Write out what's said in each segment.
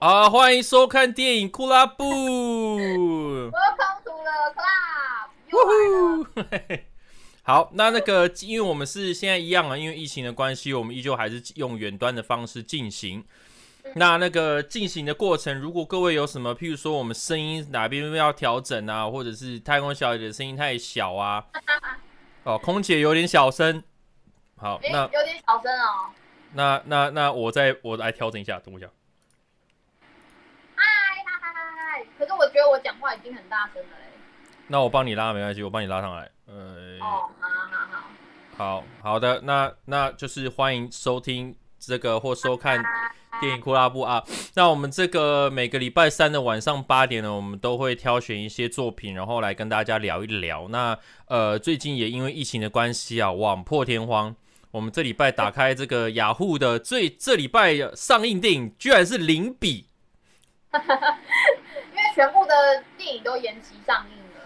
啊，欢迎收看电影库拉布。Welcome to the club。好，那那个，因为我们是现在一样啊，因为疫情的关系，我们依旧还是用远端的方式进行。那那个进行的过程，如果各位有什么，譬如说我们声音哪边要调整啊，或者是太空小姐的声音太小啊，哦，空姐有点小声。好，欸、那有点小声哦。那那那我再我来调整一下，等我一下。嗨嗨嗨嗨嗨！可是我觉得我讲话已经很大声了嘞。那我帮你拉没关系，我帮你拉上来。呃。哦，好好好。好好的，那那就是欢迎收听这个或收看电影库拉布啊。那我们这个每个礼拜三的晚上八点呢，我们都会挑选一些作品，然后来跟大家聊一聊。那呃，最近也因为疫情的关系啊，网破天荒。我们这礼拜打开这个雅虎的最这礼拜上映电影，居然是零比，全部的电影都延期上映了。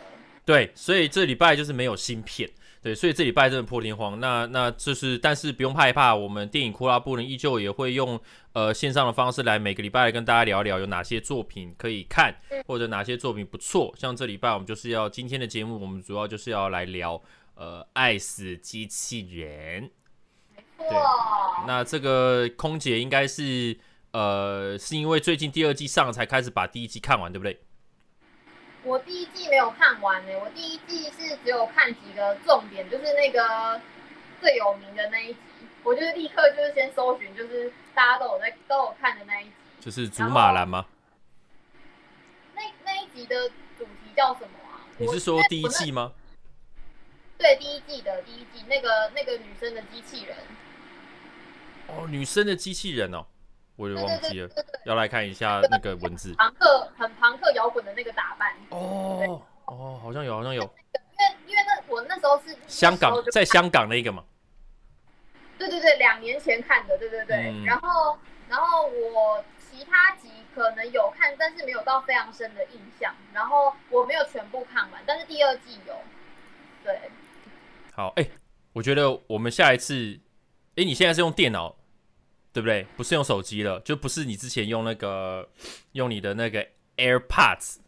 对，所以这礼拜就是没有新片。对，所以这礼拜真的破天荒。那那就是，但是不用害怕，我们电影库拉布呢依旧也会用呃线上的方式来每个礼拜来跟大家聊一聊有哪些作品可以看，或者哪些作品不错。像这礼拜我们就是要今天的节目，我们主要就是要来聊呃爱死机器人。对，那这个空姐应该是，呃，是因为最近第二季上了才开始把第一季看完，对不对？我第一季没有看完呢，我第一季是只有看几个重点，就是那个最有名的那一集，我就是立刻就是先搜寻，就是大家都有在都有看的那一集，就是祖马兰吗？那那一集的主题叫什么啊？你是说第一季吗？对，第一季的第一季，那个那个女生的机器人。哦，女生的机器人哦，我也忘记了，要来看一下那个文字。朋克，很朋克摇滚的那个打扮。哦哦，好像有，好像有。因为因为那我那时候是香港，在香港那个嘛。对对对，两年前看的，对对对。嗯、然后然后我其他集可能有看，但是没有到非常深的印象。然后我没有全部看完，但是第二季有。对。好，哎、欸，我觉得我们下一次。哎，你现在是用电脑，对不对？不是用手机了，就不是你之前用那个用你的那个 AirPods。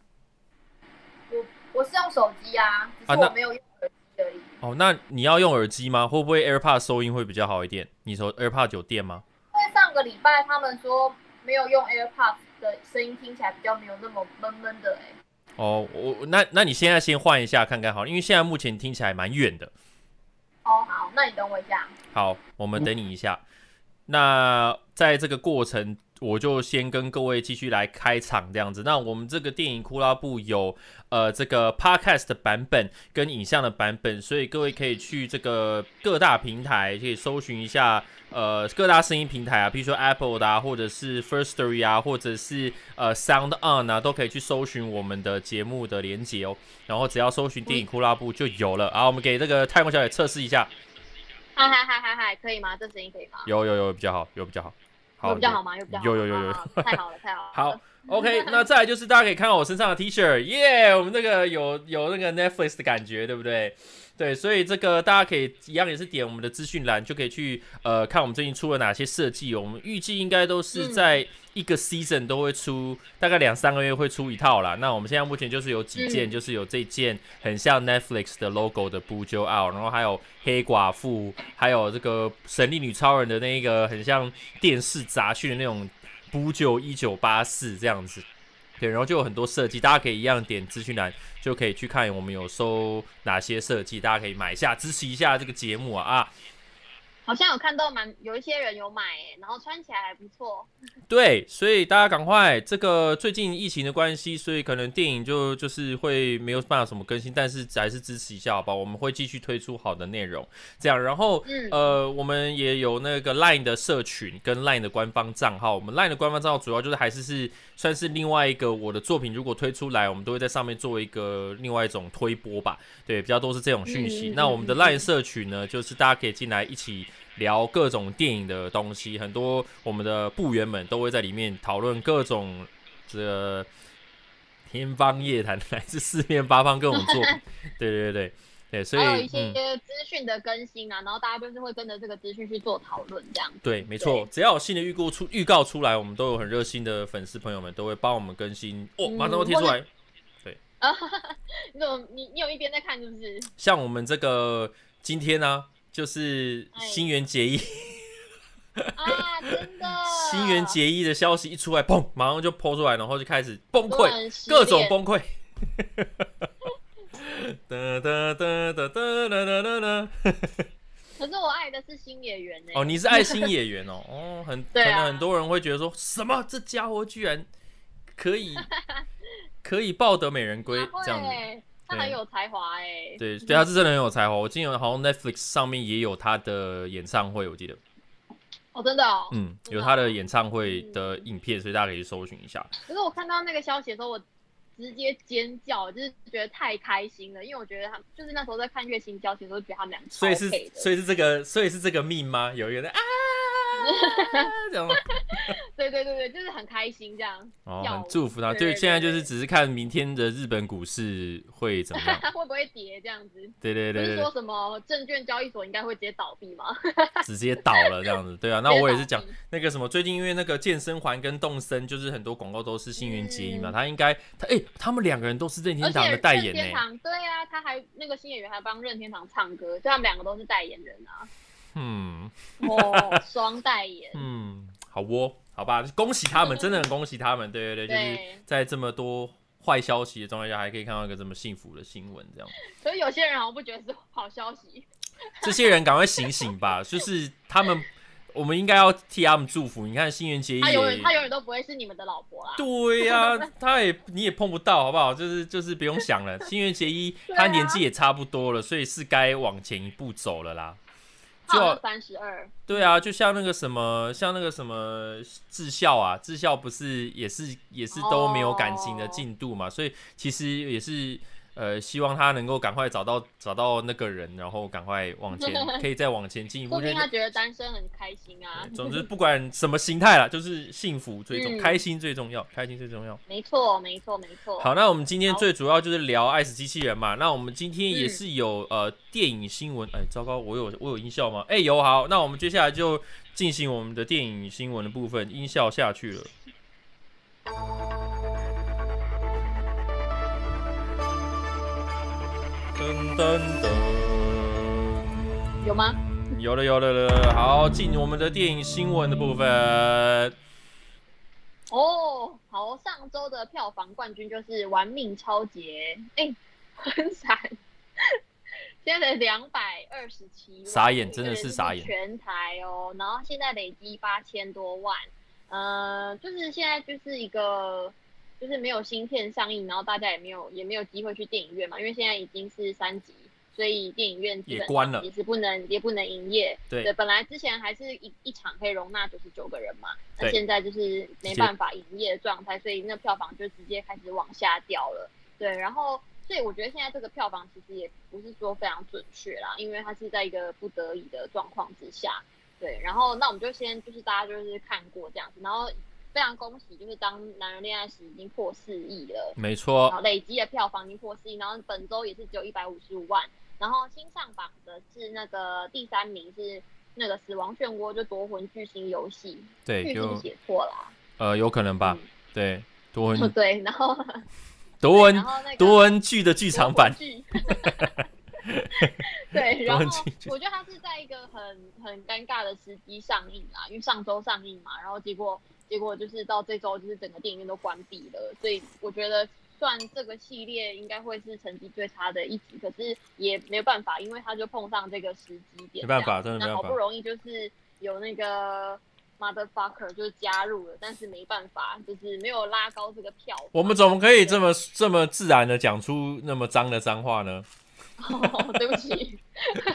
我我是用手机啊，只是我没有用耳机而已。哦，那你要用耳机吗？会不会 AirPods 收音会比较好一点？你说 AirPods 有电吗？因为上个礼拜他们说没有用 AirPods 的声音听起来比较没有那么闷闷的哎。哦，我那那你现在先换一下看看好，因为现在目前听起来蛮远的。哦，好，那你等我一下。好，我们等你一下。那在这个过程，我就先跟各位继续来开场这样子。那我们这个电影库拉布有呃这个 podcast 版本跟影像的版本，所以各位可以去这个各大平台可以搜寻一下。呃，各大声音平台啊，比如说 Apple 的啊，或者是 Firstory 啊，或者是呃 Sound On 啊，都可以去搜寻我们的节目的连接哦。然后只要搜寻电影库拉布就有了。啊，我们给这个太空小姐测试一下。嗨嗨嗨嗨嗨，可以吗？这声音可以吗？有有有比较好，有比较好。好有比较好吗？有比较好。有有有有，有。太好了太好了。好，OK，那再来就是大家可以看到我身上的 T 恤，耶，我们那个有有那个 Netflix 的感觉，对不对？对，所以这个大家可以一样也是点我们的资讯栏，就可以去呃看我们最近出了哪些设计。我们预计应该都是在一个 season 都会出，嗯、大概两三个月会出一套啦。那我们现在目前就是有几件，嗯、就是有这件很像 Netflix 的 logo 的 Bujo Out，然后还有黑寡妇，还有这个神力女超人的那个很像电视杂讯的那种 Bujo 一九八四这样子。对，然后就有很多设计，大家可以一样点资讯栏，就可以去看我们有收哪些设计，大家可以买一下支持一下这个节目啊啊！好像有看到蛮有一些人有买诶，然后穿起来还不错。对，所以大家赶快，这个最近疫情的关系，所以可能电影就就是会没有办法什么更新，但是还是支持一下好吧？我们会继续推出好的内容，这样。然后，嗯、呃，我们也有那个 Line 的社群跟 Line 的官方账号。我们 Line 的官方账号主要就是还是是算是另外一个我的作品，如果推出来，我们都会在上面做一个另外一种推播吧。对，比较多是这种讯息。嗯、那我们的 Line 社群呢，就是大家可以进来一起。聊各种电影的东西，很多我们的部员们都会在里面讨论各种这个天方夜谭，来自四面八方各种作品。对对对，对，所以还有一些资讯的更新啊，嗯、然后大家就是会跟着这个资讯去做讨论，这样。对，没错，只要有新的预告出预告出来，我们都有很热心的粉丝朋友们都会帮我们更新哦，马上都贴出来。对啊，你怎么你你有一边在看是不是？像我们这个今天呢、啊，就是新垣结衣。啊，真的！新垣结衣的消息一出来，砰，马上就抛出来，然后就开始崩溃，各种崩溃。哒哒哒哒哒哒哒哒。可是我爱的是新演员呢。哦，你是爱新演员哦，哦，很 可能很多人会觉得说什么，这家伙居然可以 可以抱得美人归这样子。他很有才华哎。对对，他是真的很有才华。我记得好像 Netflix 上面也有他的演唱会，我记得。哦，真的哦。嗯，有他的演唱会的影片，所以大家可以搜寻一下。可是我看到那个消息的时候，我。直接尖叫，就是觉得太开心了，因为我觉得他就是那时候在看月薪交期的时候，觉得他们俩。所以是，所以是这个，所以是这个命吗？有一个人啊。这样吗？对对对对，就是很开心这样。哦，很祝福他。对，现在就是只是看明天的日本股市会怎么样，会不会跌这样子？对对对，是说什么证券交易所应该会直接倒闭吗？直接倒了这样子。对啊，那我也是讲那个什么，最近因为那个健身环跟动森，就是很多广告都是新垣结衣嘛，他应该他哎，他们两个人都是任天堂的代言呢。对啊，他还那个新演员还帮任天堂唱歌，就他们两个都是代言人啊。嗯，哦，双代言。嗯，好哦，好吧，恭喜他们，真的很恭喜他们。对对对，就是在这么多坏消息的状态下，还可以看到一个这么幸福的新闻，这样。所以有些人好像不觉得是好消息。这些人赶快醒醒吧！就是他们，我们应该要替他们祝福。你看，新垣结衣，他永远他永远都不会是你们的老婆啦。对呀、啊，他也你也碰不到，好不好？就是就是不用想了。新垣结衣，他年纪也差不多了，所以是该往前一步走了啦。就三十二，对啊，就像那个什么，像那个什么智孝啊，智孝不是也是也是都没有感情的进度嘛，oh. 所以其实也是。呃，希望他能够赶快找到找到那个人，然后赶快往前，可以再往前进一步。说不定他觉得单身很开心啊。总之，不管什么心态啦，就是幸福最重，嗯、开心最重要，开心最重要。没错，没错，没错。好，那我们今天最主要就是聊爱死机器人嘛。那我们今天也是有、嗯、呃电影新闻。哎，糟糕，我有我有音效吗？哎，有。好，那我们接下来就进行我们的电影新闻的部分，音效下去了。噔噔噔，有吗？有了，有了，有了。好，进我们的电影新闻的部分。哦，好，上周的票房冠军就是《玩命超杰》，哎，很惨，现在两百二十七万，傻眼，真的是傻眼。全台哦，然后现在累积八千多万，嗯、呃，就是现在就是一个。就是没有新片上映，然后大家也没有也没有机会去电影院嘛，因为现在已经是三级，所以电影院基本上也是不能也，也不能营业。对，对，本来之前还是一一场可以容纳九十九个人嘛，那现在就是没办法营业的状态，所以那票房就直接开始往下掉了。对，然后所以我觉得现在这个票房其实也不是说非常准确啦，因为它是在一个不得已的状况之下。对，然后那我们就先就是大家就是看过这样子，然后。非常恭喜，就是当男人恋爱时已经破四亿了，没错，然后累积的票房已经破四亿，然后本周也是只有一百五十五万，然后新上榜的是那个第三名是那个死亡漩涡，就夺魂巨星游戏，对，巨星写错了，呃，有可能吧，嗯、对，夺魂，对，然后夺魂，夺魂剧的剧场版，对，然后我觉得他是在一个很很尴尬的时机上映啦，因为上周上映嘛，然后结果。结果就是到这周，就是整个电影院都关闭了，所以我觉得算这个系列应该会是成绩最差的一集，可是也没有办法，因为他就碰上这个时机点，没办法，真的没办法。好不容易就是有那个 motherfucker 就加入了，但是没办法，就是没有拉高这个票。我们怎么可以这么这么自然的讲出那么脏的脏话呢？哦，对不起，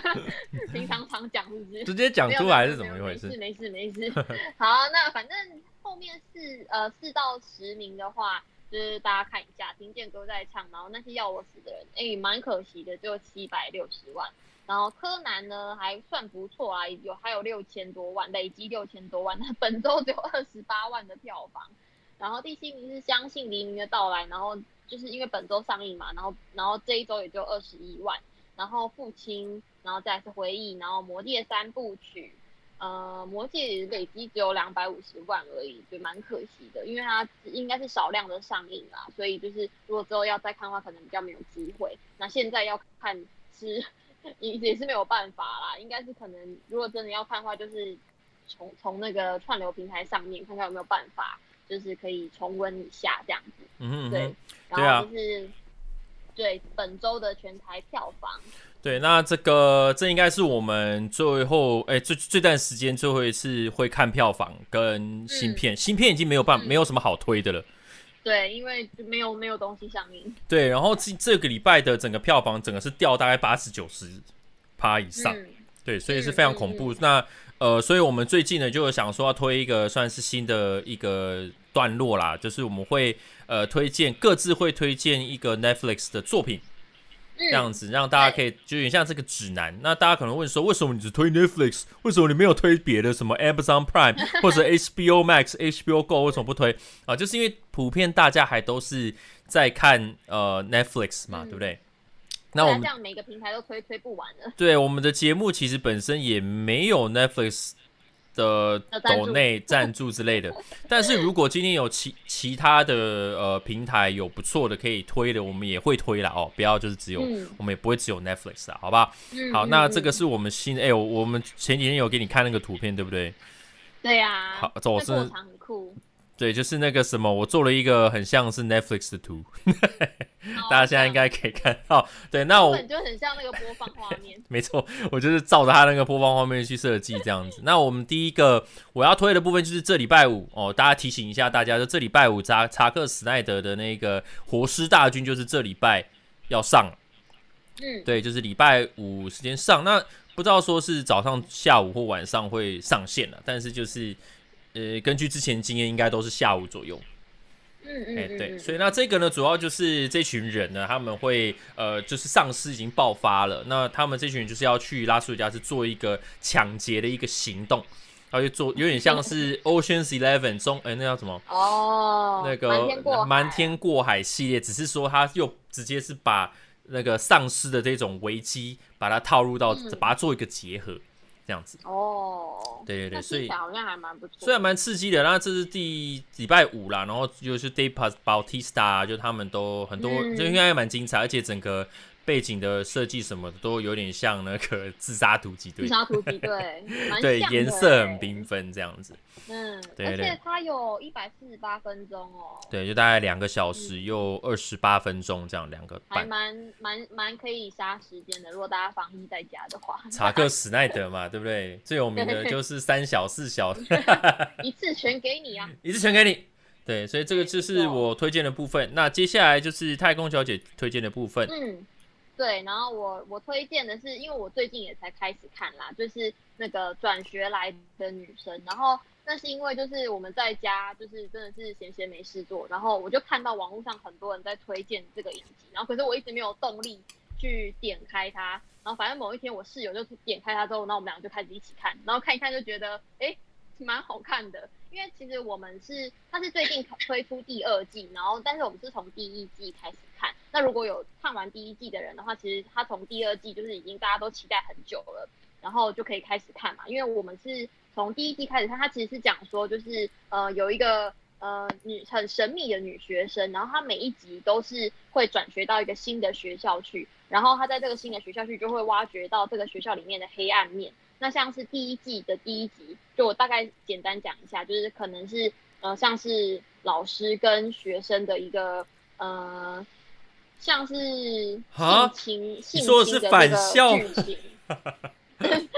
平常常讲是不是？直接讲出来是怎么一回事？没事没事没事。好，那反正。后面四呃四到十名的话，就是大家看一下，听见歌在唱，然后那些要我死的人，哎，蛮可惜的，就七百六十万。然后柯南呢还算不错啊，有还有六千多万，累积六千多万，那 本周只有二十八万的票房。然后第七名是相信黎明的到来，然后就是因为本周上映嘛，然后然后这一周也就二十一万。然后父亲，然后再是回忆，然后魔戒三部曲。呃，魔戒累积只有两百五十万而已，就蛮可惜的，因为它应该是少量的上映啦，所以就是如果之后要再看的话，可能比较没有机会。那现在要看是也也是没有办法啦，应该是可能如果真的要看的话，就是从从那个串流平台上面看看有没有办法，就是可以重温一下这样子。嗯，嗯，对，然后就是对本周的全台票房。对，那这个这应该是我们最后哎，这这段时间最后一次会看票房跟芯片，嗯、新片已经没有办、嗯、没有什么好推的了。对，因为没有没有东西上映。对，然后这这个礼拜的整个票房整个是掉大概八十九十趴以上，嗯、对，所以是非常恐怖。那呃，所以我们最近呢就想说要推一个算是新的一个段落啦，就是我们会呃推荐各自会推荐一个 Netflix 的作品。这样子让大家可以就有点像这个指南。那大家可能问说，为什么你只推 Netflix？为什么你没有推别的什么 Amazon Prime 或者 HBO Max、HBO Go？为什么不推啊？就是因为普遍大家还都是在看呃 Netflix 嘛，对不对？那我们这样每个平台都推推不完了。对，我们的节目其实本身也没有 Netflix。的抖内赞助之类的，但是如果今天有其其他的呃平台有不错的可以推的，我们也会推啦哦，不要就是只有、嗯、我们也不会只有 Netflix 啊，好不好？嗯、好，那这个是我们新哎、欸，我们前几天有给你看那个图片，对不对？对呀、啊，好，走是很酷。对，就是那个什么，我做了一个很像是 Netflix 的图，大家现在应该可以看到。对，那我就很像那个播放画面。没错，我就是照着他那个播放画面去设计这样子。那我们第一个我要推的部分就是这礼拜五哦，大家提醒一下大家，就这礼拜五查查克史奈德的那个活尸大军就是这礼拜要上。嗯，对，就是礼拜五时间上。那不知道说是早上、下午或晚上会上线了，但是就是。呃，根据之前经验，应该都是下午左右。嗯嗯，哎、欸，对，所以那这个呢，主要就是这群人呢，他们会呃，就是丧尸已经爆发了，那他们这群人就是要去拉斯维加斯做一个抢劫的一个行动，然后就做有点像是 Ocean's Eleven 中，哎、欸，那叫什么？哦，那个瞒天过海系列，只是说他又直接是把那个丧尸的这种危机，把它套入到，嗯、把它做一个结合。这样子哦，对对对，所以好像还蛮不错，虽然蛮刺激的。那这是第礼拜五啦，然后就是 Dave Bautista，就他们都很多，嗯、就应该蛮精彩，而且整个。背景的设计什么的都有点像那个 自杀突击队，自杀突击队，对，颜色很缤纷这样子。嗯，对，而且它有一百四十八分钟哦。对，就大概两个小时又二十八分钟这样两个半，还蛮蛮蛮可以杀时间的。如果大家防疫在家的话，查克史奈德嘛，对不对？最有名的就是 三小四小，一次全给你啊，一次全给你。对，所以这个就是我推荐的部分。那接下来就是太空小姐推荐的部分。嗯。对，然后我我推荐的是，因为我最近也才开始看啦，就是那个转学来的女生。然后那是因为就是我们在家就是真的是闲闲没事做，然后我就看到网络上很多人在推荐这个影集，然后可是我一直没有动力去点开它。然后反正某一天我室友就点开它之后，然后我们俩就开始一起看，然后看一看就觉得哎，蛮好看的。因为其实我们是，它是最近推出第二季，然后但是我们是从第一季开始看。那如果有看完第一季的人的话，其实他从第二季就是已经大家都期待很久了，然后就可以开始看嘛。因为我们是从第一季开始看，它其实是讲说就是呃有一个呃女很神秘的女学生，然后她每一集都是会转学到一个新的学校去，然后她在这个新的学校去就会挖掘到这个学校里面的黑暗面。那像是第一季的第一集，就我大概简单讲一下，就是可能是呃，像是老师跟学生的一个呃，像是性情，性情的这个剧情。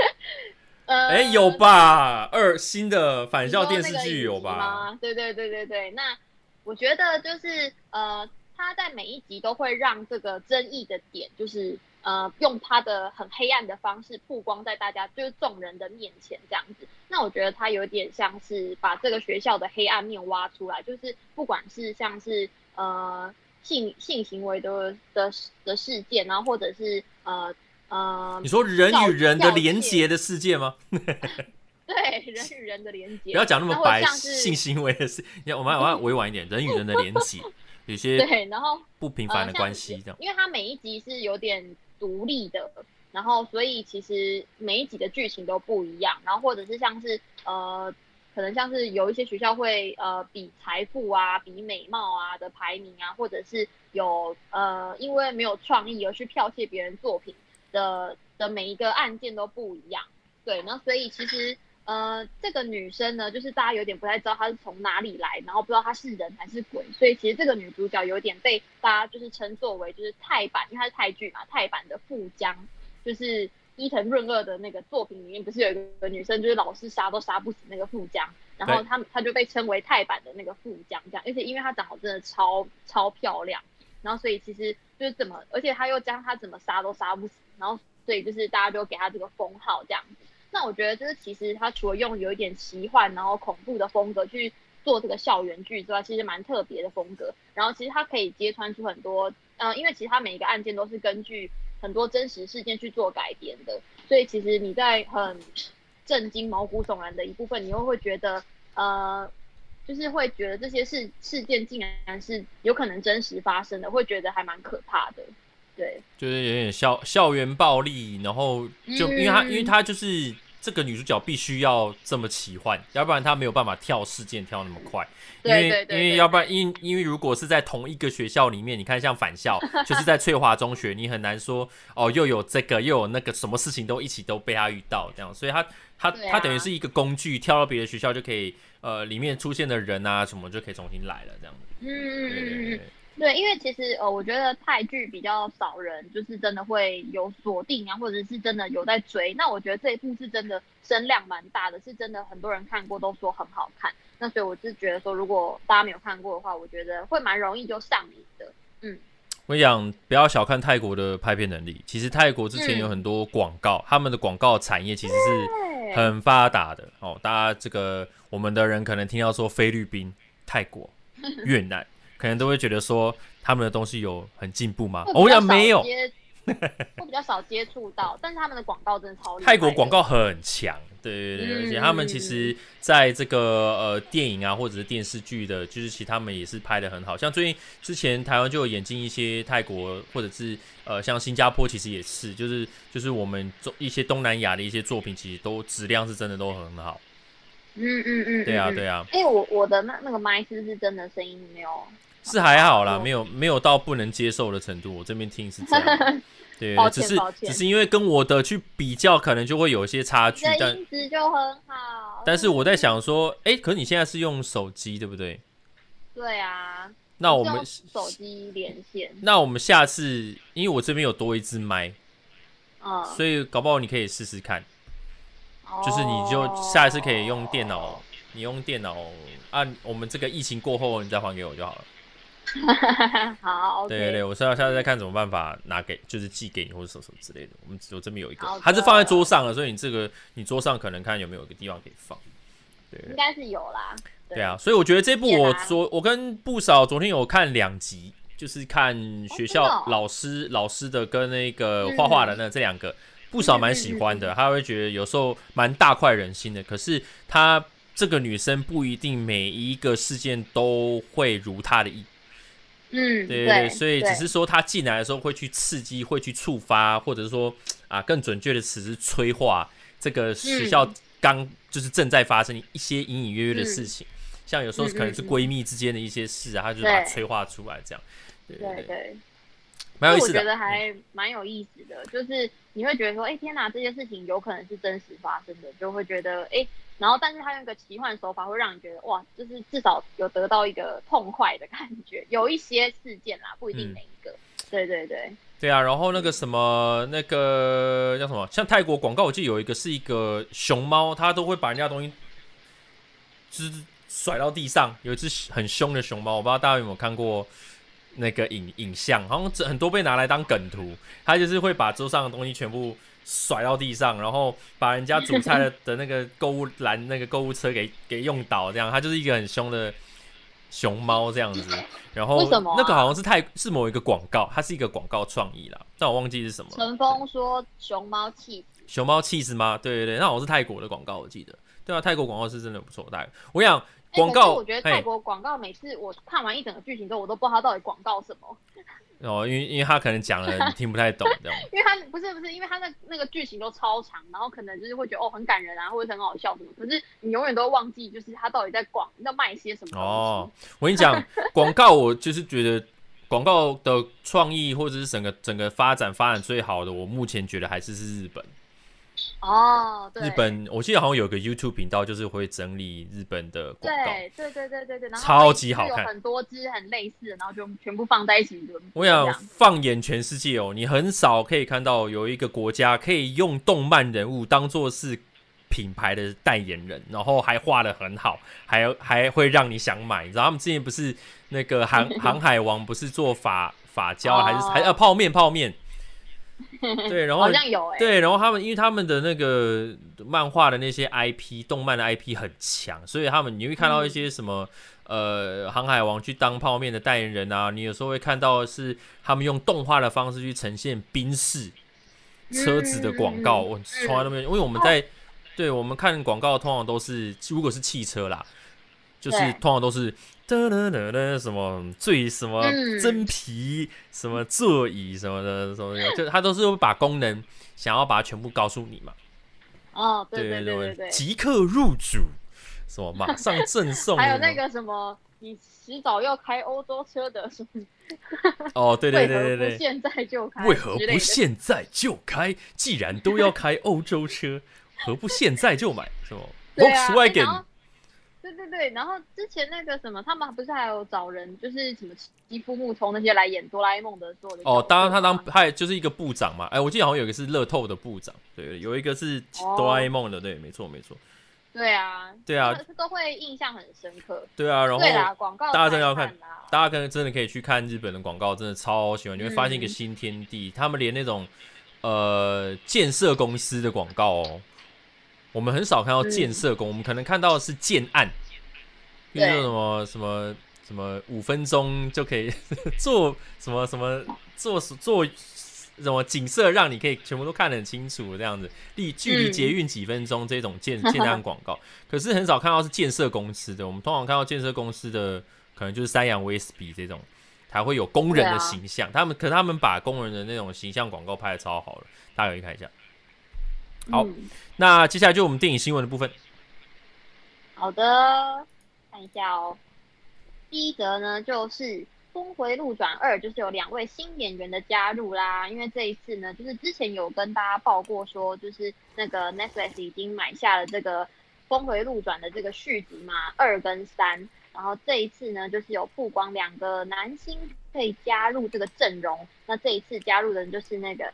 呃，哎，有吧？二新的返校电视剧有吧？对对对对对。那我觉得就是呃，他在每一集都会让这个争议的点就是。呃，用他的很黑暗的方式曝光在大家就是众人的面前这样子，那我觉得他有点像是把这个学校的黑暗面挖出来，就是不管是像是呃性性行为的的的事件，然后或者是呃呃，你说人与人的连结的世界吗？对，人与人的连结，不要讲那么白，性行为的事，我们我要委婉一点，人与人的连结，有些对，然后不平凡的关系这样，因为他每一集是有点。独立的，然后所以其实每一集的剧情都不一样，然后或者是像是呃，可能像是有一些学校会呃比财富啊、比美貌啊的排名啊，或者是有呃因为没有创意而去剽窃别人作品的的每一个案件都不一样，对，那所以其实。呃，这个女生呢，就是大家有点不太知道她是从哪里来，然后不知道她是人还是鬼，所以其实这个女主角有点被大家就是称作为就是泰版，因为她是泰剧嘛，泰版的富江，就是伊藤润二的那个作品里面不是有一个女生就是老是杀都杀不死那个富江，然后她她就被称为泰版的那个富江这样，而且因为她长得真的超超漂亮，然后所以其实就是怎么，而且她又将她怎么杀都杀不死，然后所以就是大家就给她这个封号这样。那我觉得就是其实他除了用有一点奇幻然后恐怖的风格去做这个校园剧之外，其实蛮特别的风格。然后其实它可以揭穿出很多，呃，因为其实它每一个案件都是根据很多真实事件去做改编的，所以其实你在很震惊、毛骨悚然的一部分，你又会觉得，呃，就是会觉得这些事事件竟然是有可能真实发生的，会觉得还蛮可怕的。对，就是有点校校园暴力，然后就因为他、嗯，因为他就是。这个女主角必须要这么奇幻，要不然她没有办法跳事件跳那么快。因为因为要不然因因为如果是在同一个学校里面，你看像返校，就是在翠华中学，你很难说哦，又有这个又有那个，什么事情都一起都被她遇到这样，所以她她她等于是一个工具，跳到别的学校就可以呃里面出现的人啊什么就可以重新来了这样子。嗯嗯嗯嗯。对，因为其实呃，我觉得泰剧比较少人，就是真的会有锁定啊，或者是真的有在追。那我觉得这一部是真的声量蛮大的，是真的很多人看过都说很好看。那所以我是觉得说，如果大家没有看过的话，我觉得会蛮容易就上瘾的。嗯，我讲不要小看泰国的拍片能力，其实泰国之前有很多广告，嗯、他们的广告产业其实是很发达的哦。大家这个我们的人可能听到说菲律宾、泰国、越南。可能都会觉得说他们的东西有很进步吗？我想没有，我 比较少接触到，但是他们的广告真的超厉害。泰国广告很强，对对对，而且他们其实在这个呃电影啊或者是电视剧的，就是其实他们也是拍的很好。像最近之前台湾就有引进一些泰国或者是呃像新加坡，其实也是，就是就是我们做一些东南亚的一些作品，其实都质量是真的都很好。嗯嗯嗯，对啊对啊。哎、欸，我我的那那个麦是不是真的声音没有？是还好啦，没有没有到不能接受的程度。我这边听是这样，对，只是只是因为跟我的去比较，可能就会有一些差距。但音质就很好。但是我在想说，哎、欸，可是你现在是用手机对不对？对啊。那我们手机连线。那我们下次，因为我这边有多一支麦，嗯，所以搞不好你可以试试看。就是你就下一次可以用电脑，你用电脑按、啊、我们这个疫情过后，你再还给我就好了。好，对对对，我是要下次再看什么办法拿给，就是寄给你或者什么什么之类的。我们我这边有一个，它是放在桌上了，所以你这个你桌上可能看有没有一个地方可以放。对，应该是有啦。对啊，所以我觉得这部我昨我跟不少昨天有看两集，就是看学校老师、哦、老师的跟那个画画的那这两个，不少蛮喜欢的。他会觉得有时候蛮大快人心的，可是他这个女生不一定每一个事件都会如他的意。嗯，对所以只是说他进来的时候会去刺激，会去触发，或者是说啊，更准确的词是催化这个学校刚就是正在发生一些隐隐约约的事情，嗯，像有时候可能是闺蜜之间的一些事啊，他就把它催化出来，这样，对。对对，蛮有意思的，我觉得还蛮有意思的，就是你会觉得说，哎，天哪，这些事情有可能是真实发生的，就会觉得，哎。然后，但是他用一个奇幻手法，会让你觉得哇，就是至少有得到一个痛快的感觉。有一些事件啦，不一定每一个。嗯、对对对。对啊，然后那个什么，那个叫什么？像泰国广告，我记得有一个是一个熊猫，它都会把人家东西就是甩到地上。有一只很凶的熊猫，我不知道大家有没有看过那个影影像，好像很多被拿来当梗图。他就是会把桌上的东西全部。甩到地上，然后把人家煮菜的的那个购物篮、那个购物车给给用倒，这样，他就是一个很凶的熊猫这样子。然后那个好像是泰是某一个广告，它是一个广告创意啦，但我忘记是什么。陈峰说熊猫气，熊猫气是吗？对对对，那好像是泰国的广告，我记得。对啊，泰国广告是真的不错。我想广告，我觉得泰国广告每次我看完一整个剧情之后，我都不知道它到底广告什么。哦，因为因为他可能讲了你听不太懂这样。因为他不是不是，因为他那那个剧情都超长，然后可能就是会觉得哦很感人啊，或者很好笑什么，可是你永远都会忘记就是他到底在广在卖些什么。哦，我跟你讲，广告我就是觉得广告的创意或者是整个整个发展发展最好的，我目前觉得还是是日本。哦，对，日本我记得好像有个 YouTube 频道，就是会整理日本的广告，对对对对对对，然后超级好看，很多支很类似的，然后就全部放在一起。我想放眼全世界哦，你很少可以看到有一个国家可以用动漫人物当做是品牌的代言人，然后还画的很好，还还会让你想买。你知道他们之前不是那个航 航海王不是做法发胶还是还呃泡面泡面？对，然后好像有哎，对，然后他们因为他们的那个漫画的那些 IP，动漫的 IP 很强，所以他们你会看到一些什么、嗯、呃航海王去当泡面的代言人啊，你有时候会看到是他们用动画的方式去呈现宾士车子的广告，我从来都没有，因为我们在、哦、对我们看广告通常都是如果是汽车啦，就是通常都是。哒哒哒哒，什么最什么真皮，嗯、什么座椅什么的什么的，就他都是会把功能想要把它全部告诉你嘛。哦，对对对对对，即刻入主，什么马上赠送，还有那个什么，你迟早要开欧洲车的什么？哦，对对对对对，现在就开，为何不现在就开？既然都要开欧洲车，何不现在就买？什么 Volkswagen？对对对，然后之前那个什么，他们不是还有找人，就是什么吉夫木聪那些来演哆啦 A 梦的做的哦，当然他当他就是一个部长嘛，哎，我记得好像有一个是乐透的部长，对，有一个是哆啦 A 梦的，对，没错没错。对啊，对啊，都会印象很深刻。对啊，然后广告大家真的要看，大家可能真的可以去看日本的广告，真的超喜欢，你会发现一个新天地。他们连那种呃建设公司的广告哦。我们很少看到建设工，嗯、我们可能看到的是建案，比如说什么什么什么五分钟就可以 做什么什么做做什么景色，让你可以全部都看得很清楚这样子，离距离捷运几分钟这种建、嗯、建案广告，可是很少看到是建设公司的。我们通常看到建设公司的，可能就是三洋威斯比这种，才会有工人的形象。啊、他们可他们把工人的那种形象广告拍的超好了，大家可以看一下。好，嗯、那接下来就我们电影新闻的部分。好的，看一下哦。第一则呢，就是《峰回路转二》，就是有两位新演员的加入啦。因为这一次呢，就是之前有跟大家报过说，就是那个 Netflix 已经买下了这个《峰回路转》的这个续集嘛，二跟三。然后这一次呢，就是有曝光两个男星可以加入这个阵容。那这一次加入的人就是那个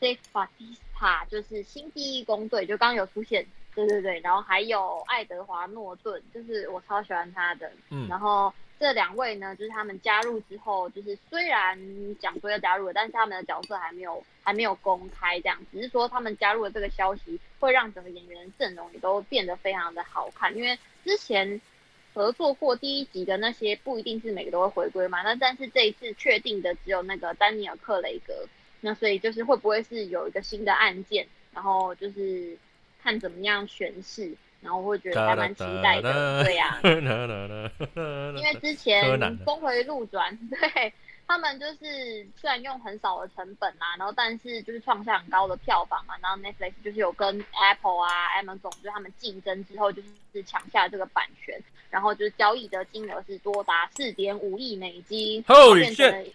Dave Bautista 哈，就是新第一公队，就刚刚有出现，对对对，然后还有爱德华诺顿，就是我超喜欢他的，嗯，然后这两位呢，就是他们加入之后，就是虽然讲说要加入了，但是他们的角色还没有还没有公开，这样，只是说他们加入了这个消息会让整个演员阵容也都变得非常的好看，因为之前合作过第一集的那些不一定是每个都会回归嘛，那但是这一次确定的只有那个丹尼尔·克雷格。那所以就是会不会是有一个新的案件，然后就是看怎么样诠释，然后会觉得还蛮期待的，对呀。因为之前《峰回路转》对他们就是虽然用很少的成本啊，然后但是就是创下很高的票房嘛，然后 Netflix 就是有跟 Apple 啊、Amazon 就是他们竞争之后，就是抢下这个版权，然后就是交易的金额是多达四点五亿美金，变成。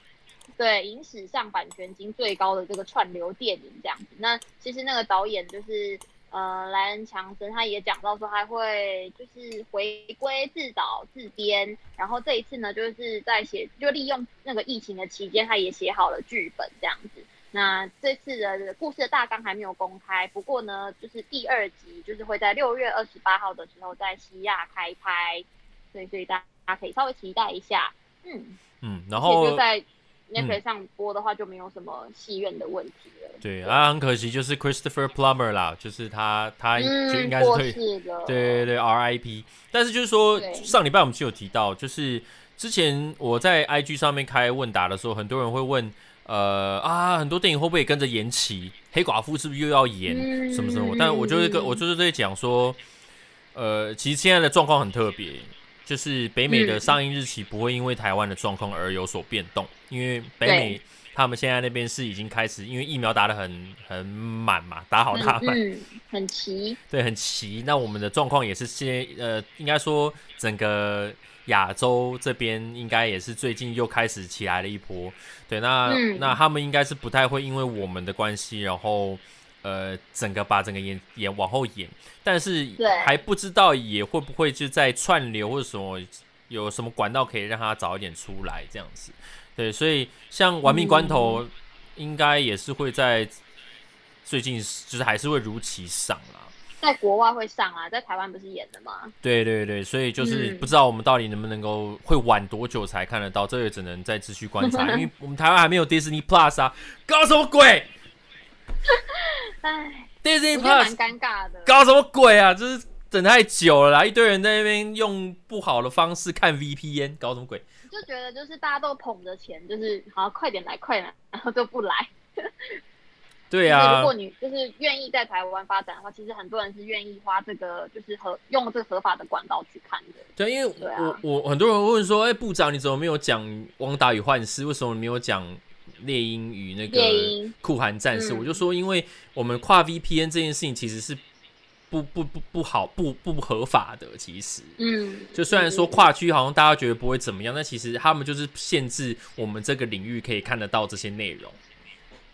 对，影史上版权金最高的这个串流电影这样子，那其实那个导演就是呃莱恩强森，他也讲到说他会就是回归自导自编，然后这一次呢就是在写，就利用那个疫情的期间，他也写好了剧本这样子。那这次的故事的大纲还没有公开，不过呢就是第二集就是会在六月二十八号的时候在西亚开拍，所以所以大家可以稍微期待一下，嗯嗯，然后就在。Netflix 上播的话就没有什么戏院的问题了。嗯、对啊，很可惜，就是 Christopher Plummer 啦，就是他，他就应该是退，对对对，RIP。但是就是说，上礼拜我们就有提到，就是之前我在 IG 上面开问答的时候，很多人会问，呃啊，很多电影会不会跟着延期？黑寡妇是不是又要演、嗯、什么什么？但我就是跟我就是在讲说，呃，其实现在的状况很特别。就是北美的上映日期不会因为台湾的状况而有所变动，因为北美他们现在那边是已经开始，因为疫苗打得很很满嘛，打好打满，嗯，很齐，对，很齐。那我们的状况也是先呃，应该说整个亚洲这边应该也是最近又开始起来了一波，对，那、嗯、那他们应该是不太会因为我们的关系，然后。呃，整个把整个演演往后演，但是还不知道也会不会就在串流或者什么有什么管道可以让他早一点出来这样子。对，所以像《玩命关头》应该也是会在最近，就是还是会如期上啊。在国外会上啊，在台湾不是演的吗？对对对，所以就是不知道我们到底能不能够会晚多久才看得到，这也只能再继续观察，因为我们台湾还没有 Disney Plus 啊，搞什么鬼？哎，Disney Plus 蛮尴尬的，搞什么鬼啊？就是等太久了啦，一堆人在那边用不好的方式看 VPN，搞什么鬼？就觉得就是大家都捧着钱，就是好快点来，快点来，然后就不来。对啊，如果你就是愿意在台湾发展的话，其实很多人是愿意花这个就是合用这个合法的管道去看的。对，因为我、啊、我，我很多人问说，哎、欸，部长你怎么没有讲《汪达与幻视》？为什么没有讲？猎鹰与那个酷寒战士，我就说，因为我们跨 VPN 这件事情其实是不不不不好不不合法的，其实，嗯，就虽然说跨区好像大家觉得不会怎么样，但其实他们就是限制我们这个领域可以看得到这些内容。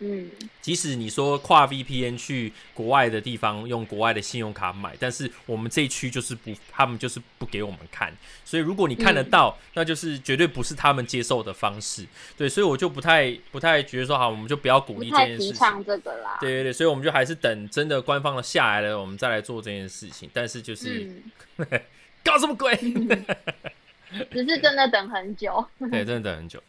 嗯，即使你说跨 VPN 去国外的地方用国外的信用卡买，但是我们这一区就是不，他们就是不给我们看。所以如果你看得到，嗯、那就是绝对不是他们接受的方式。对，所以我就不太不太觉得说好，我们就不要鼓励这件事情。提倡这个啦。对对对，所以我们就还是等真的官方的下来了，我们再来做这件事情。但是就是、嗯、搞什么鬼？只是真的等很久。对，真的等很久。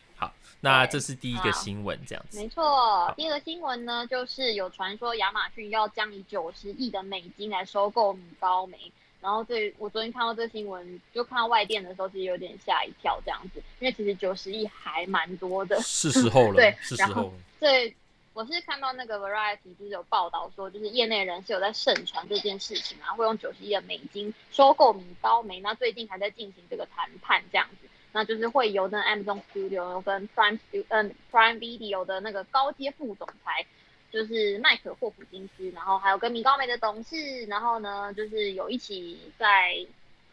那这是第一个新闻，这样子。没错，第二个新闻呢，就是有传说亚马逊要将以九十亿的美金来收购米高梅。然后对我昨天看到这个新闻，就看到外电的时候，其实有点吓一跳，这样子，因为其实九十亿还蛮多的。是时候了，对，是时候了。对，我是看到那个 Variety 就是有报道说，就是业内人士有在盛传这件事情，然后会用九十亿的美金收购米高梅。那最近还在进行这个谈判，这样子。那就是会由那 Amazon Studio 跟 Prime Studio 嗯 Prime Video 的那个高阶副总裁，就是麦可霍普金斯，然后还有跟米高梅的董事，然后呢就是有一起在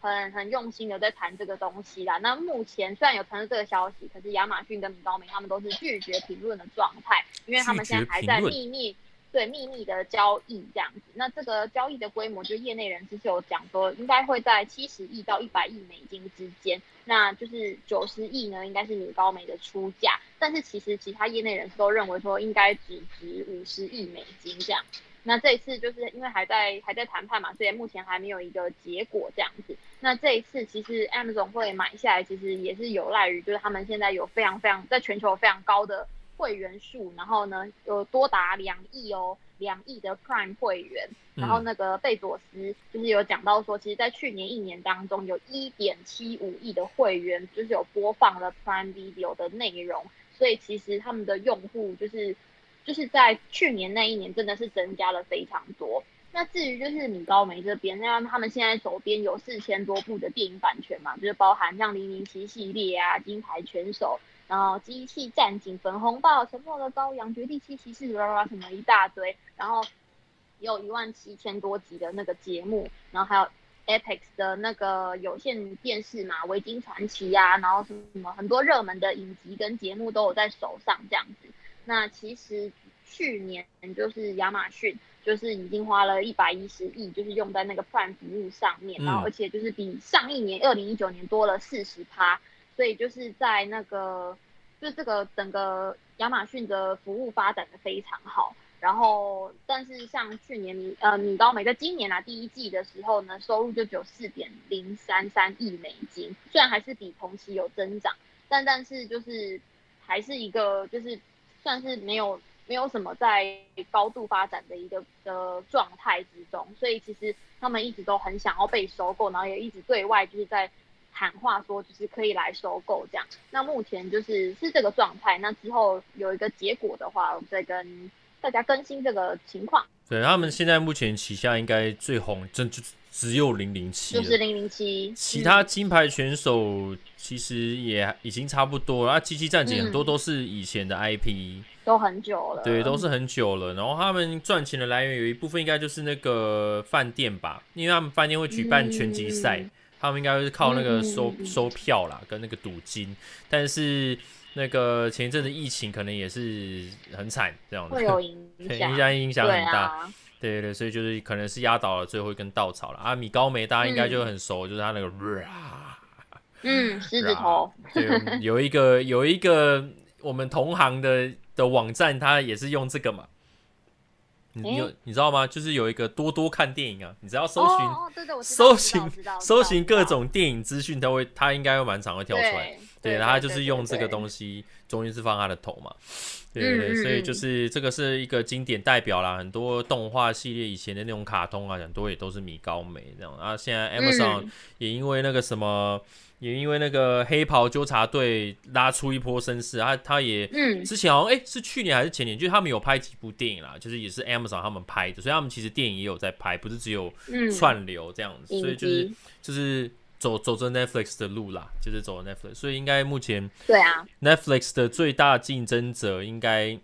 很很用心的在谈这个东西啦。那目前虽然有传出这个消息，可是亚马逊跟米高梅他们都是拒绝评论的状态，因为他们现在还在秘密。对秘密的交易这样子，那这个交易的规模，就业内人士是有讲说，应该会在七十亿到一百亿美金之间，那就是九十亿呢，应该是米高梅的出价，但是其实其他业内人士都认为说，应该只值五十亿美金这样。那这一次就是因为还在还在谈判嘛，所以目前还没有一个结果这样子。那这一次其实 Amazon 会买下来，其实也是有赖于就是他们现在有非常非常在全球非常高的。会员数，然后呢，有多达两亿哦，两亿的 Prime 会员。然后那个贝佐斯就是有讲到说，其实，在去年一年当中，有一点七五亿的会员就是有播放了 Prime Video 的内容，所以其实他们的用户就是就是在去年那一年真的是增加了非常多。那至于就是米高梅这边，那他们现在手边有四千多部的电影版权嘛，就是包含像零零七系列啊、金牌拳手。然后机器战警、粉红豹、沉默的羔羊、绝地七骑士，啦啦什么一大堆，然后有一万七千多集的那个节目，然后还有 Apex 的那个有线电视嘛，维京传奇呀、啊，然后什么很多热门的影集跟节目都有在手上这样子。那其实去年就是亚马逊就是已经花了一百一十亿，就是用在那个 Prime 服务上面，然后而且就是比上一年二零一九年多了四十趴。所以就是在那个，就这个整个亚马逊的服务发展的非常好。然后，但是像去年米呃米高梅在今年啊第一季的时候呢，收入就只有四点零三三亿美金，虽然还是比同期有增长，但但是就是还是一个就是算是没有没有什么在高度发展的一个的状态之中。所以其实他们一直都很想要被收购，然后也一直对外就是在。喊话说就是可以来收购这样，那目前就是是这个状态。那之后有一个结果的话，我们再跟大家更新这个情况。对，他们现在目前旗下应该最红，真就只有零零七，就是零零七。其他金牌选手其实也已经差不多了。啊，机器战警很多都是以前的 IP，嗯、都很久了。对，都是很久了。然后他们赚钱的来源有一部分应该就是那个饭店吧，因为他们饭店会举办拳击赛，嗯、他们应该会是靠那个收、嗯、收票啦，跟那个赌金。但是那个前一阵子疫情可能也是很惨，这样子会有影响，影响影响很大。对对对，所以就是可能是压倒了最后一根稻草了啊！米高梅大家应该就很熟，嗯、就是他那个，嗯，狮子头。对，有一个有一个我们同行的的网站，他也是用这个嘛。你有你知道吗？就是有一个多多看电影啊，你只要搜寻，搜寻搜寻各种电影资讯，它会它应该会蛮常会跳出来。对，然后他就是用这个东西，中间是放他的头嘛。对对对，所以就是这个是一个经典代表啦，很多动画系列以前的那种卡通啊，很多也都是米高梅这样。然后现在 Amazon 也因为那个什么，也因为那个黑袍纠察队拉出一波声势，他他也之前好像哎是去年还是前年，就是他们有拍几部电影啦，就是也是 Amazon 他们拍的，所以他们其实电影也有在拍，不是只有串流这样子，所以就是就是。走走着 Netflix 的路啦，就是走 Netflix，所以应该目前对啊，Netflix 的最大竞争者应该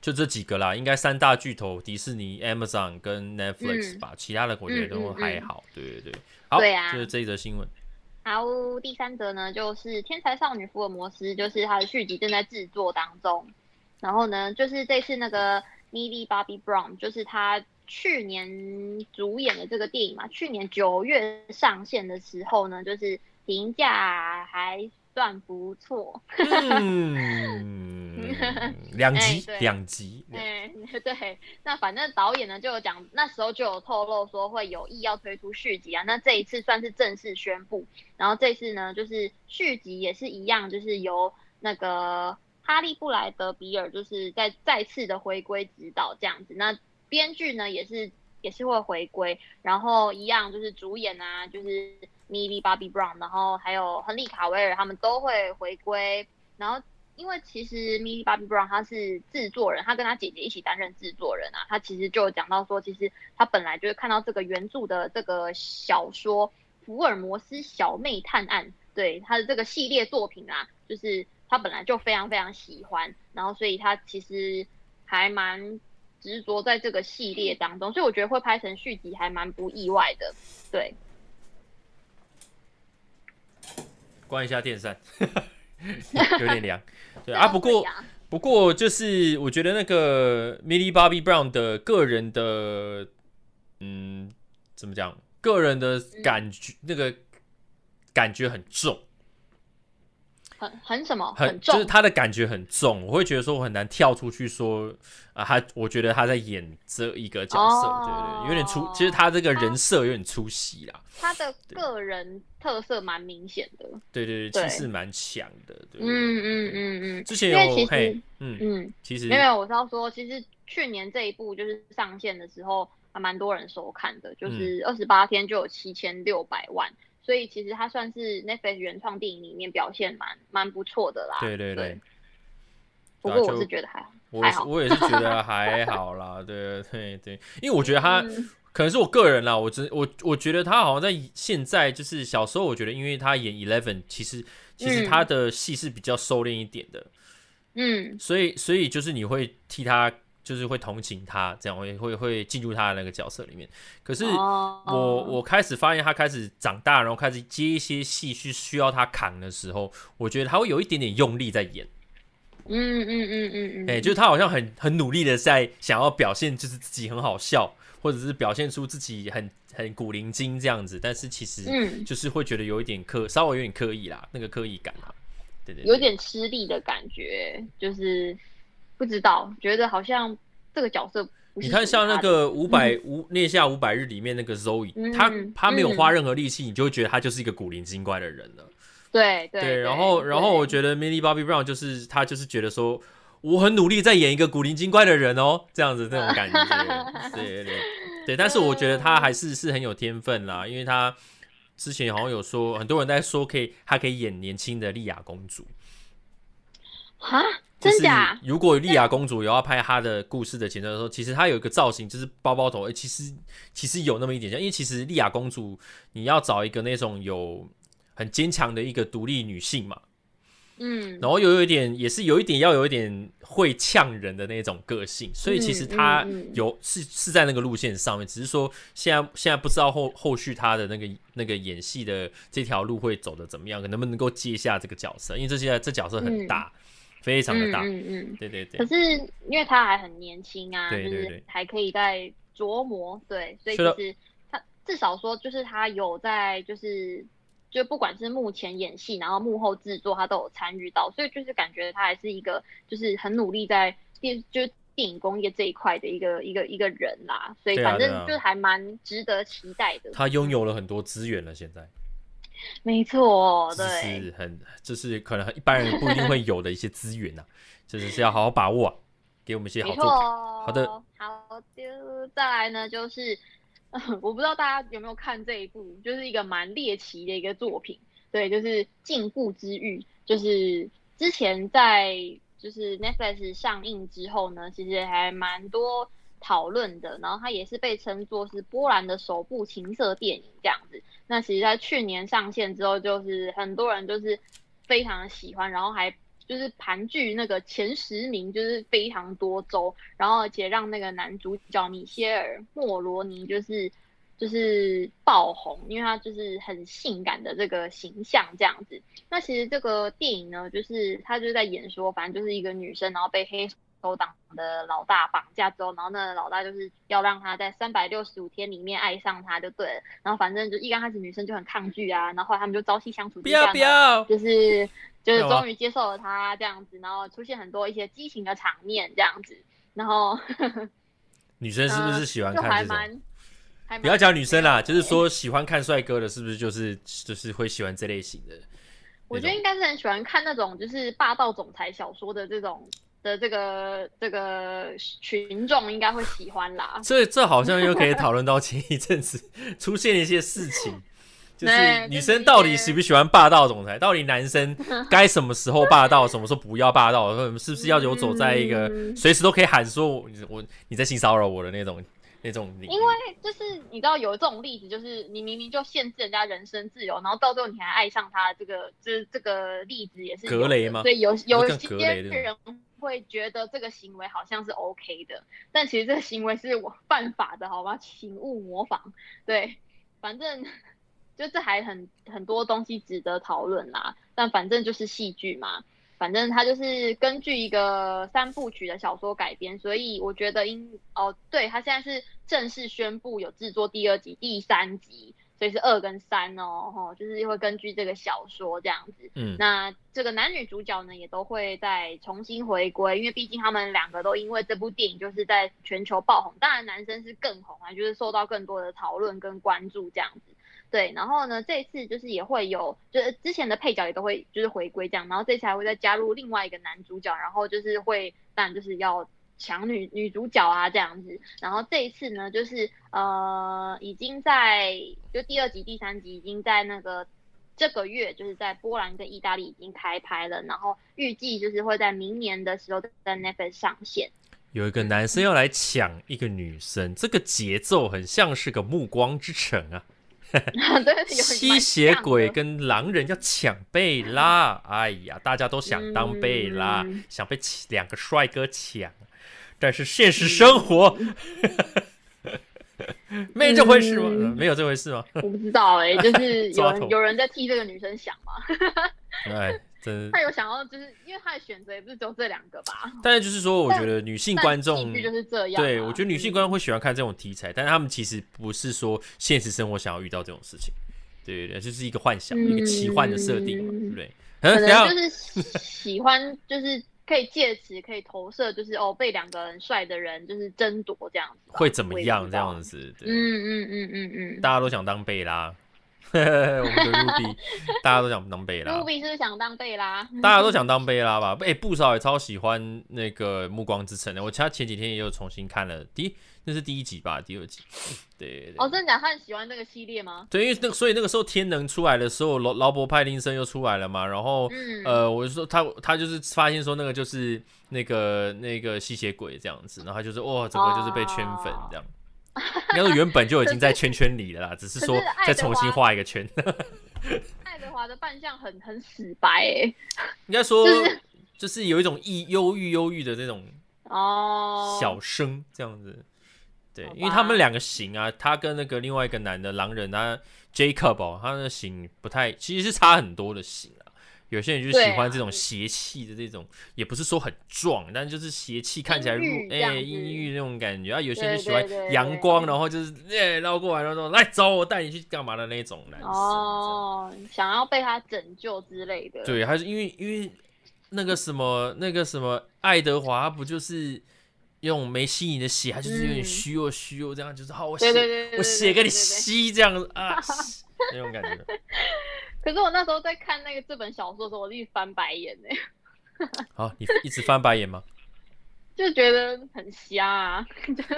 就这几个啦，应该三大巨头，迪士尼、Amazon 跟 Netflix 吧，嗯、其他的我觉得都还好，嗯。嗯嗯、对对对，好，对啊，就是这一则新闻。好，第三则呢，就是《天才少女福尔摩斯》，就是它的续集正在制作当中，然后呢，就是这次那个 m i l l Bobby Brown，就是他。去年主演的这个电影嘛，去年九月上线的时候呢，就是评价还算不错。嗯，两集，两、欸、集。哎、欸，对，那反正导演呢就有讲，那时候就有透露说会有意要推出续集啊。那这一次算是正式宣布，然后这次呢就是续集也是一样，就是由那个哈利布莱德比尔就是在再次的回归指导这样子。那编剧呢也是也是会回归，然后一样就是主演啊，就是 Millie Bobby Brown，然后还有亨利卡维尔他们都会回归。然后因为其实 Millie Bobby Brown 他是制作人，他跟他姐姐一起担任制作人啊。他其实就讲到说，其实他本来就是看到这个原著的这个小说《福尔摩斯小妹探案》，对他的这个系列作品啊，就是他本来就非常非常喜欢，然后所以他其实还蛮。执着在这个系列当中，所以我觉得会拍成续集还蛮不意外的。对，关一下电扇，有点凉。对啊，不过不过就是我觉得那个 Millie Bobby Brown 的个人的，嗯，怎么讲？个人的感觉，嗯、那个感觉很重。很很什么？很，很就是他的感觉很重，我会觉得说我很难跳出去说啊，他我觉得他在演这一个角色，哦、对，对对，有点出，其实他这个人设有点出戏啦。他的个人特色蛮明显的，对对对，气势蛮强的，对，嗯嗯嗯嗯。之前有嘿，嗯嗯，其实没有，我是要说，其实去年这一部就是上线的时候还蛮多人收看的，就是二十八天就有七千六百万。所以其实它算是 Netflix 原创电影里面表现蛮蛮不错的啦。对对对。对不过我是觉得还我还好，我也是觉得还好啦。对对对，因为我觉得他、嗯、可能是我个人啦，我真我我觉得他好像在现在就是小时候，我觉得因为他演 Eleven，其实其实他的戏是比较收敛一点的。嗯。所以所以就是你会替他。就是会同情他，这样会会会进入他的那个角色里面。可是我、oh. 我开始发现他开始长大，然后开始接一些戏需需要他扛的时候，我觉得他会有一点点用力在演。嗯嗯嗯嗯嗯，哎，就是他好像很很努力的在想要表现，就是自己很好笑，或者是表现出自己很很古灵精这样子。但是其实就是会觉得有一点刻，稍微有点刻意啦，那个刻意感啊，对对，对，有点吃力的感觉，就是。不知道，觉得好像这个角色，你看像那个五百五聂夏五百日里面那个 Zoe，、嗯、他他没有花任何力气，嗯、你就会觉得他就是一个古灵精怪的人了。对对，对，然后然后我觉得 Millie Bobby Brown 就是他就是觉得说我很努力在演一个古灵精怪的人哦，这样子那种感觉。对对对，对，但是我觉得他还是是很有天分啦，因为他之前好像有说很多人在说可以他可以演年轻的莉亚公主。哈，真假？如果莉亚公主有要拍她的故事的前传的时候，其实她有一个造型就是包包头，其实其实有那么一点像，因为其实莉亚公主你要找一个那种有很坚强的一个独立女性嘛。嗯，然后又有一点，也是有一点要有一点会呛人的那种个性，所以其实他有、嗯嗯、是是在那个路线上面，只是说现在现在不知道后后续他的那个那个演戏的这条路会走的怎么样，能不能够接下这个角色？因为这现在这角色很大，嗯、非常的大，嗯嗯，嗯，对对对。可是因为他还很年轻啊，对对对，就是还可以在琢磨，对，所以就是他至少说就是他有在就是。就不管是目前演戏，然后幕后制作，他都有参与到，所以就是感觉他还是一个就是很努力在电就电影工业这一块的一个一个一个人啦，所以反正就还蛮值得期待的。他拥有了很多资源了，现在。没错，对，是很就是可能一般人不一定会有的一些资源呐、啊，就是是要好好把握、啊，给我们一些好作品。好的，好的，再来呢就是。我不知道大家有没有看这一部，就是一个蛮猎奇的一个作品，对，就是《禁锢之愈》，就是之前在就是 Netflix 上映之后呢，其实还蛮多讨论的，然后它也是被称作是波兰的首部情色电影这样子。那其实，在去年上线之后，就是很多人就是非常的喜欢，然后还就是盘踞那个前十名，就是非常多周，然后而且让那个男主角米歇尔莫罗尼就是就是爆红，因为他就是很性感的这个形象这样子。那其实这个电影呢，就是他就是在演说，反正就是一个女生，然后被黑手党的老大绑架之后，然后那老大就是要让他在三百六十五天里面爱上他就对了。然后反正就一刚开始女生就很抗拒啊，然后后来他们就朝夕相处，不要不要，就是。就是终于接受了他这样子，然后出现很多一些激情的场面这样子，然后 女生是不是喜欢看这种？不要讲女生啦，就是说喜欢看帅哥的，是不是就是就是会喜欢这类型的？我觉得应该是很喜欢看那种就是霸道总裁小说的这种的这个这个群众应该会喜欢啦。所以这好像又可以 讨论到前一阵子出现一些事情。就是女生到底喜不喜欢霸道总裁？到底男生 该什么时候霸道，什么时候不要霸道？是不是要游走在一个随时都可以喊说我“我我你在性骚扰我”的那种那种？因为就是你知道有这种例子，就是你明明就限制人家人身自由，然后到最后你还爱上他，这个就是这个例子也是格雷吗？所以有有些人会觉得这个行为好像是 OK 的，但其实这个行为是我犯法的，好吗？请勿模仿。对，反正。就这还很很多东西值得讨论啦，但反正就是戏剧嘛，反正它就是根据一个三部曲的小说改编，所以我觉得应哦，对，它现在是正式宣布有制作第二集、第三集，所以是二跟三哦，吼，就是会根据这个小说这样子。嗯，那这个男女主角呢也都会再重新回归，因为毕竟他们两个都因为这部电影就是在全球爆红，当然男生是更红啊，就是受到更多的讨论跟关注这样子。对，然后呢，这一次就是也会有，就是之前的配角也都会就是回归这样，然后这次还会再加入另外一个男主角，然后就是会，当然就是要抢女女主角啊这样子，然后这一次呢，就是呃，已经在就第二集、第三集已经在那个这个月，就是在波兰跟意大利已经开拍了，然后预计就是会在明年的时候在 Netflix 上线。有一个男生要来抢一个女生，这个节奏很像是个暮光之城啊。吸血鬼跟狼人要抢贝拉，哎呀，大家都想当贝拉，嗯、想被两个帅哥抢，但是现实生活，嗯、没这回事吗？嗯、没有这回事吗？我不知道哎、欸，就是有人有人在替这个女生想吗？哎。他有想要，就是因为他的选择也不是只有这两个吧。但是就是说，我觉得女性观众就是这样。对，我觉得女性观众会喜欢看这种题材，但是他们其实不是说现实生活想要遇到这种事情。对对对，就是一个幻想，一个奇幻的设定嘛，对不对？可能就是喜欢，就是可以借此可以投射，就是哦，被两个很帅的人就是争夺这样子，会怎么样这样子？嗯嗯嗯嗯嗯，大家都想当贝拉。我们的 Ruby，大家都想当贝拉。Ruby 是不是想当贝拉？大家都想当贝拉吧？哎、欸，不少也超喜欢那个《暮光之城》的。我其他前几天也有重新看了，第一那是第一集吧，第二集。对，对，对。哦，真的假的？他很喜欢那个系列吗？对，因为那所以那个时候天能出来的时候，劳劳勃派丁森又出来了嘛。然后，嗯、呃，我就说他他就是发现说那个就是那个那个吸血鬼这样子，然后他就是哇，整个就是被圈粉这样。哦应该说原本就已经在圈圈里了啦，只是说再重新画一个圈。爱德华的扮相很很死白哎、欸，应该说就是有一种抑忧郁忧郁的那种哦小生这样子。对，因为他们两个型啊，他跟那个另外一个男的狼人啊 Jacob 哦，他的型不太，其实是差很多的型啊。有些人就喜欢这种邪气的这种，也不是说很壮，但就是邪气看起来入哎阴郁那种感觉啊。有些人就喜欢阳光，然后就是哎绕过来，然后说来走，我带你去干嘛的那种男生哦，想要被他拯救之类的。对，还是因为因为那个什么那个什么爱德华，他不就是用没吸你的血，他就是有点虚弱虚弱这样，就是好我血我血给你吸这样子啊，那种感觉。可是我那时候在看那个这本小说的时候，我一直翻白眼呢。好，你一直翻白眼吗？就觉得很瞎啊。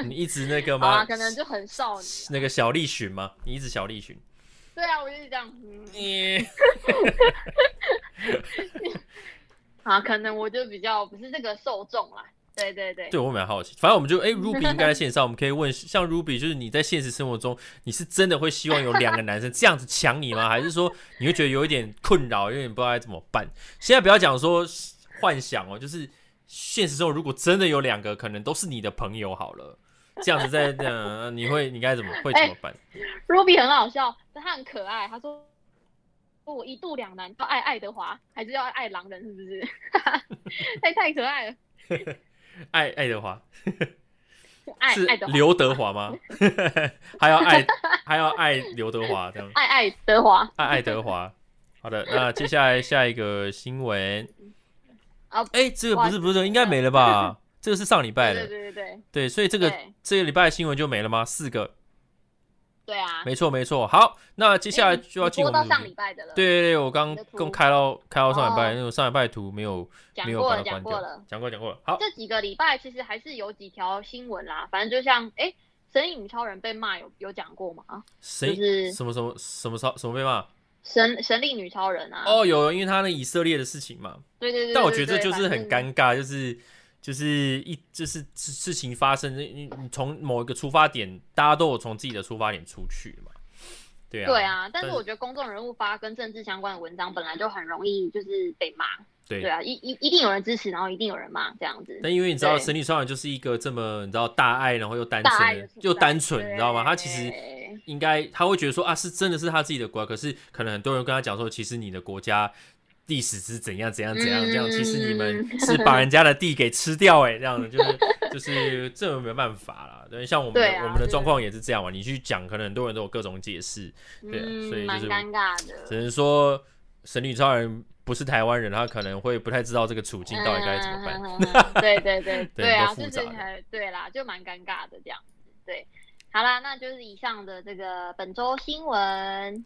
你一直那个吗？啊，可能就很少女。那个小栗旬吗？你一直小栗旬。对啊，我就是这样。你。啊，可能我就比较不是这个受众啦。对对对，对我蛮好奇。反正我们就哎、欸、，Ruby 应该在线上，我们可以问，像 Ruby，就是你在现实生活中，你是真的会希望有两个男生这样子抢你吗？还是说你会觉得有一点困扰，有点不知道该怎么办？现在不要讲说幻想哦，就是现实中如果真的有两个，可能都是你的朋友好了，这样子在这样，你会你该怎么会怎么办、欸、？Ruby 很好笑，他很可爱，他说我一度两难，要爱爱德华还是要爱狼人，是不是？太太可爱了。爱爱德华，是刘德华吗？还要爱 还要爱刘德华这样？爱爱德华，爱爱德华。好的，那接下来下一个新闻。哎、欸，这个不是不是，应该没了吧？这个是上礼拜的，对对对对，对，所以这个这个礼拜的新闻就没了吗？四个。对啊，没错没错。好，那接下来就要进入到上礼拜的了。对对对，我刚刚开到开到上礼拜，那种上礼拜的图没有没有把它关掉。讲过了，讲过讲过了。好，这几个礼拜其实还是有几条新闻啦。反正就像哎，神力女超人被骂有有讲过吗？就是什么什么什么超什么被骂？神神力女超人啊？哦，有，因为他那以色列的事情嘛。对对对。但我觉得这就是很尴尬，就是。就是一就是事情发生，你你从某一个出发点，大家都有从自己的出发点出去嘛，对啊。对啊，但是我觉得公众人物发跟政治相关的文章本来就很容易就是被骂。对对啊，一一一定有人支持，然后一定有人骂这样子。但因为你知道，神力超人就是一个这么你知道大爱，然后又单纯又单纯，你知道吗？他其实应该他会觉得说啊，是真的是他自己的国家，可是可能很多人跟他讲说，其实你的国家。历史是怎样怎样怎样这样，其实你们是把人家的地给吃掉哎、欸，这样的就是 就是这没办法啦。对，像我们我们的状况也是这样嘛。你去讲，可能很多人都有各种解释，对、啊，所以就是尴尬的。只能说神女超人不是台湾人，他可能会不太知道这个处境到底该怎么办。嗯、对对对对啊，就是对啦，就蛮尴尬的这样子。对，好啦，那就是以上的这个本周新闻。